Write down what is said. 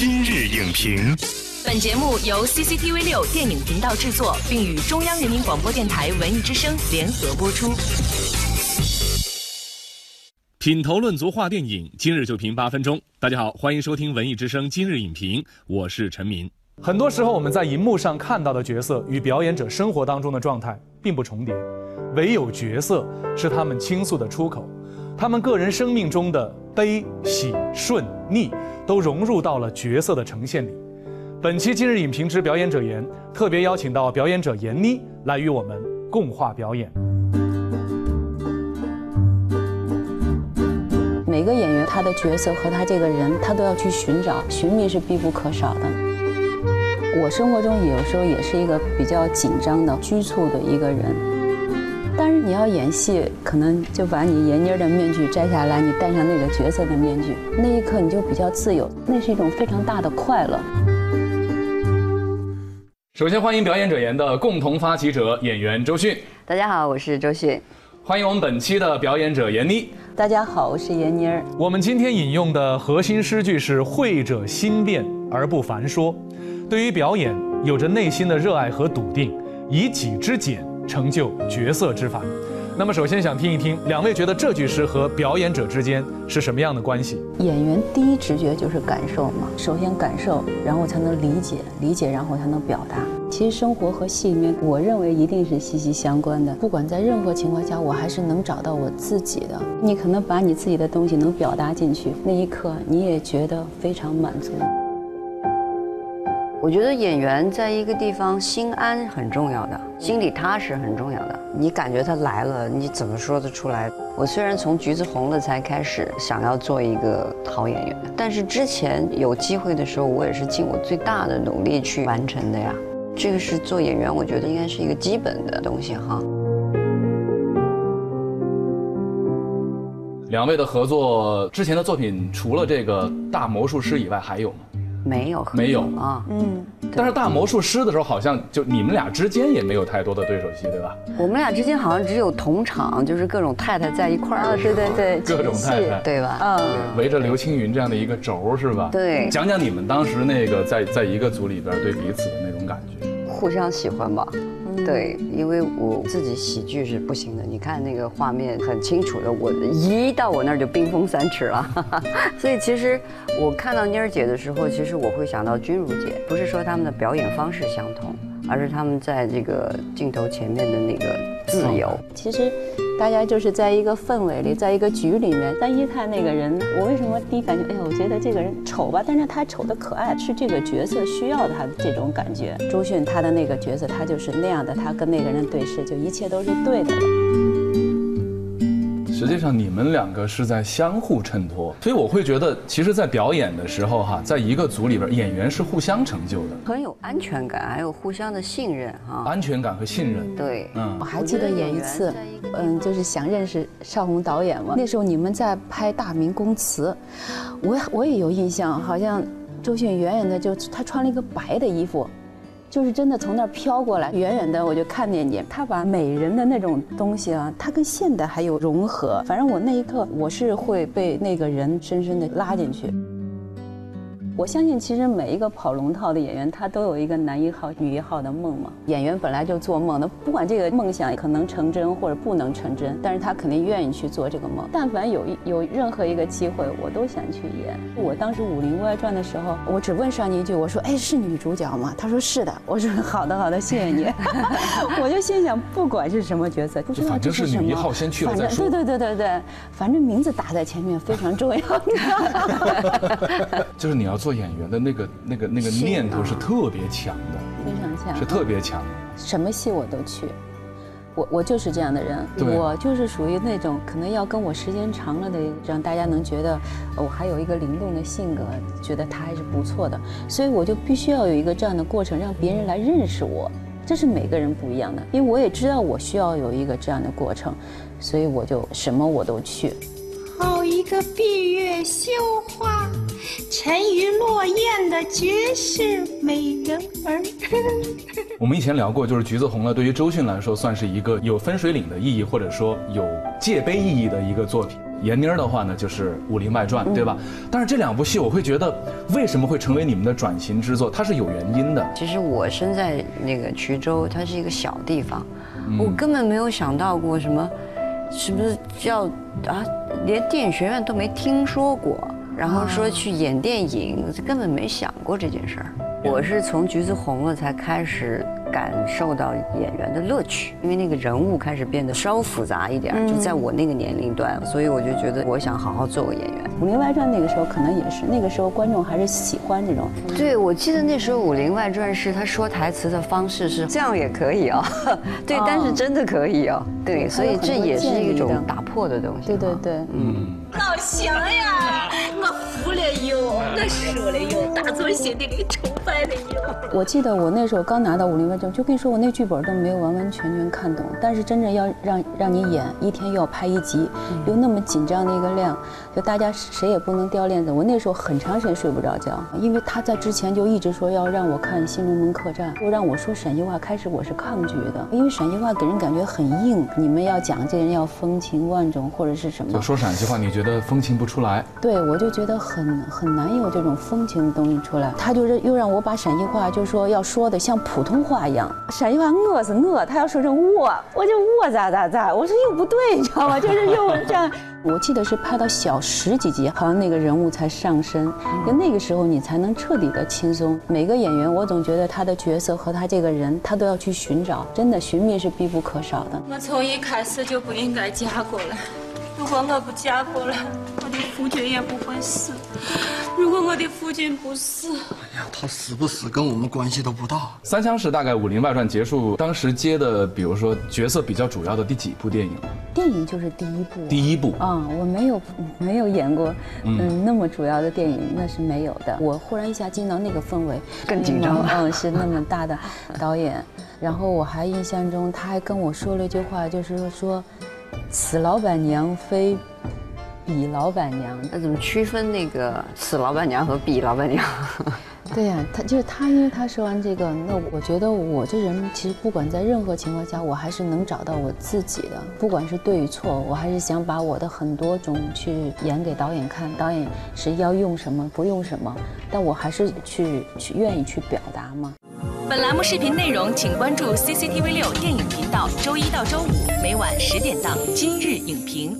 今日影评，本节目由 CCTV 六电影频道制作，并与中央人民广播电台文艺之声联合播出。品头论足话电影，今日就评八分钟。大家好，欢迎收听文艺之声今日影评，我是陈明。很多时候，我们在荧幕上看到的角色与表演者生活当中的状态并不重叠，唯有角色是他们倾诉的出口，他们个人生命中的悲喜顺逆都融入到了角色的呈现里。本期今日影评之表演者言，特别邀请到表演者闫妮来与我们共话表演。每个演员他的角色和他这个人，他都要去寻找，寻觅是必不可少的。我生活中有时候也是一个比较紧张的、拘促的一个人，你要演戏，可能就把你闫妮的面具摘下来，你戴上那个角色的面具，那一刻你就比较自由，那是一种非常大的快乐。首先欢迎表演者言的共同发起者演员周迅，大家好，我是周迅。欢迎我们本期的表演者闫妮。大家好，我是闫妮儿。我们今天引用的核心诗句是“会者心变而不凡说”，对于表演有着内心的热爱和笃定，以己之简成就角色之法。那么，首先想听一听两位觉得这句诗和表演者之间是什么样的关系？演员第一直觉就是感受嘛，首先感受，然后才能理解，理解然后才能表达。其实生活和戏里面，我认为一定是息息相关的。不管在任何情况下，我还是能找到我自己的。你可能把你自己的东西能表达进去，那一刻你也觉得非常满足。我觉得演员在一个地方心安很重要的，心里踏实很重要的。你感觉他来了，你怎么说得出来？我虽然从橘子红了才开始想要做一个好演员，但是之前有机会的时候，我也是尽我最大的努力去完成的呀。这个是做演员，我觉得应该是一个基本的东西哈。两位的合作之前的作品，除了这个大魔术师以外，还有吗？没有，没有啊，嗯。但是大魔术师的时候，好像就你们俩之间也没有太多的对手戏，对吧？我们俩之间好像只有同场，就是各种太太在一块儿。对对对，各种太太，对吧？嗯，围着刘青云这样的一个轴，是吧？对。讲讲你们当时那个在在一个组里边对彼此的那种感觉。互相喜欢吧。对，因为我自己喜剧是不行的。你看那个画面很清楚的，我一到我那儿就冰封三尺了。所以其实我看到妮儿姐的时候，其实我会想到君如姐，不是说他们的表演方式相同，而是他们在这个镜头前面的那个自由。其实。大家就是在一个氛围里，在一个局里面。但一看那个人，我为什么第一感觉，哎呀，我觉得这个人丑吧，但是他丑的可爱，是这个角色需要他的这种感觉。周迅他的那个角色，他就是那样的，他跟那个人对视，就一切都是对的。实际上，你们两个是在相互衬托，所以我会觉得，其实，在表演的时候，哈，在一个组里边，演员是互相成就的，很有安全感，还有互相的信任，哈，安全感和信任，对，嗯，我还记得演一次，嗯，就是想认识邵红导演嘛，那时候你们在拍《大明宫词》，我我也有印象，好像周迅远远的就她穿了一个白的衣服。就是真的从那儿飘过来，远远的我就看见你。他把美人的那种东西啊，他跟现代还有融合。反正我那一刻，我是会被那个人深深的拉进去。我相信，其实每一个跑龙套的演员，他都有一个男一号、女一号的梦嘛。演员本来就做梦的，不管这个梦想可能成真或者不能成真，但是他肯定愿意去做这个梦。但凡有一有任何一个机会，我都想去演。我当时《武林外传》的时候，我只问上一句，我说：“哎，是女主角吗？”他说：“是的。”我说：“好的，好的，谢谢你。”我就心想，不管是什么角色，不知道这是女一号先去了再说。对对对对对，反正名字打在前面非常重要。就是你要做。做演员的那个、那个、那个念头是特别强的，非常强，是特别强。什么戏我都去，我我就是这样的人，我就是属于那种可能要跟我时间长了的，让大家能觉得我还有一个灵动的性格，觉得他还是不错的，所以我就必须要有一个这样的过程，让别人来认识我。这是每个人不一样的，因为我也知道我需要有一个这样的过程，所以我就什么我都去。好一个闭月羞花。沉鱼落雁的绝世美人儿。我们以前聊过，就是《橘子红了》，对于周迅来说，算是一个有分水岭的意义，或者说有界碑意义的一个作品。闫妮儿的话呢就是《武林外传》，对吧？但是这两部戏，我会觉得为什么会成为你们的转型之作？它是有原因的。其实我生在那个衢州，它是一个小地方，我根本没有想到过什么，是不是叫啊，连电影学院都没听说过，然后说去演电影，根本没想过这件事儿。我是从《橘子红了》才开始。感受到演员的乐趣，因为那个人物开始变得稍复杂一点，就在我那个年龄段，所以我就觉得我想好好做个演员。《武林外传》那个时候可能也是，那个时候观众还是喜欢这种。对，我记得那时候《武林外传》是他说台词的方式是这样也可以啊，对，但是真的可以啊，对，所以这也是一种打破的东西。对对对，嗯。老乡呀，哟，我说了哟，大作心的给崇拜了哟。我记得我那时候刚拿到《武林外传》，就跟你说我那剧本都没有完完全全看懂。但是真正要让让你演，一天又要拍一集，又那么紧张的一个量，就大家谁也不能掉链子。我那时候很长时间睡不着觉，因为他在之前就一直说要让我看《新龙门客栈》，又让我说陕西话。开始我是抗拒的，因为陕西话给人感觉很硬。你们要讲这人要风情万种或者是什么？就说陕西话，你觉觉得风情不出来，对我就觉得很很难有这种风情的东西出来。他就是又让我把陕西话，就是说要说的像普通话一样。陕西话我是我，他要说成我，我就我咋咋咋。我说又不对，你知道吗？就是又这样。我记得是拍到小十几集，好像那个人物才上身，就那个时候你才能彻底的轻松。每个演员，我总觉得他的角色和他这个人，他都要去寻找。真的，寻觅是必不可少的。我从一开始就不应该嫁过来。如果我不嫁过来，我的夫君也不会死。如果我的夫君不死，哎呀，他死不死跟我们关系都不大。三枪是大概《武林外传》结束，当时接的，比如说角色比较主要的第几部电影？电影就是第一部。第一部啊，我没有没有演过，嗯，那么主要的电影那是没有的。我忽然一下进到那个氛围，更紧张了。嗯，是那么大的导演，然后我还印象中他还跟我说了一句话，就是说。此老板娘非彼老板娘，那怎么区分那个 此老板娘和彼老板娘？对呀，他就是他，因为他说完这个，那我觉得我这人其实不管在任何情况下，我还是能找到我自己的，不管是对与错，我还是想把我的很多种去演给导演看，导演是要用什么不用什么，但我还是去去愿意去表达嘛。本栏目视频内容，请关注 CCTV 六电影频道，周一到周五每晚十点档《今日影评》。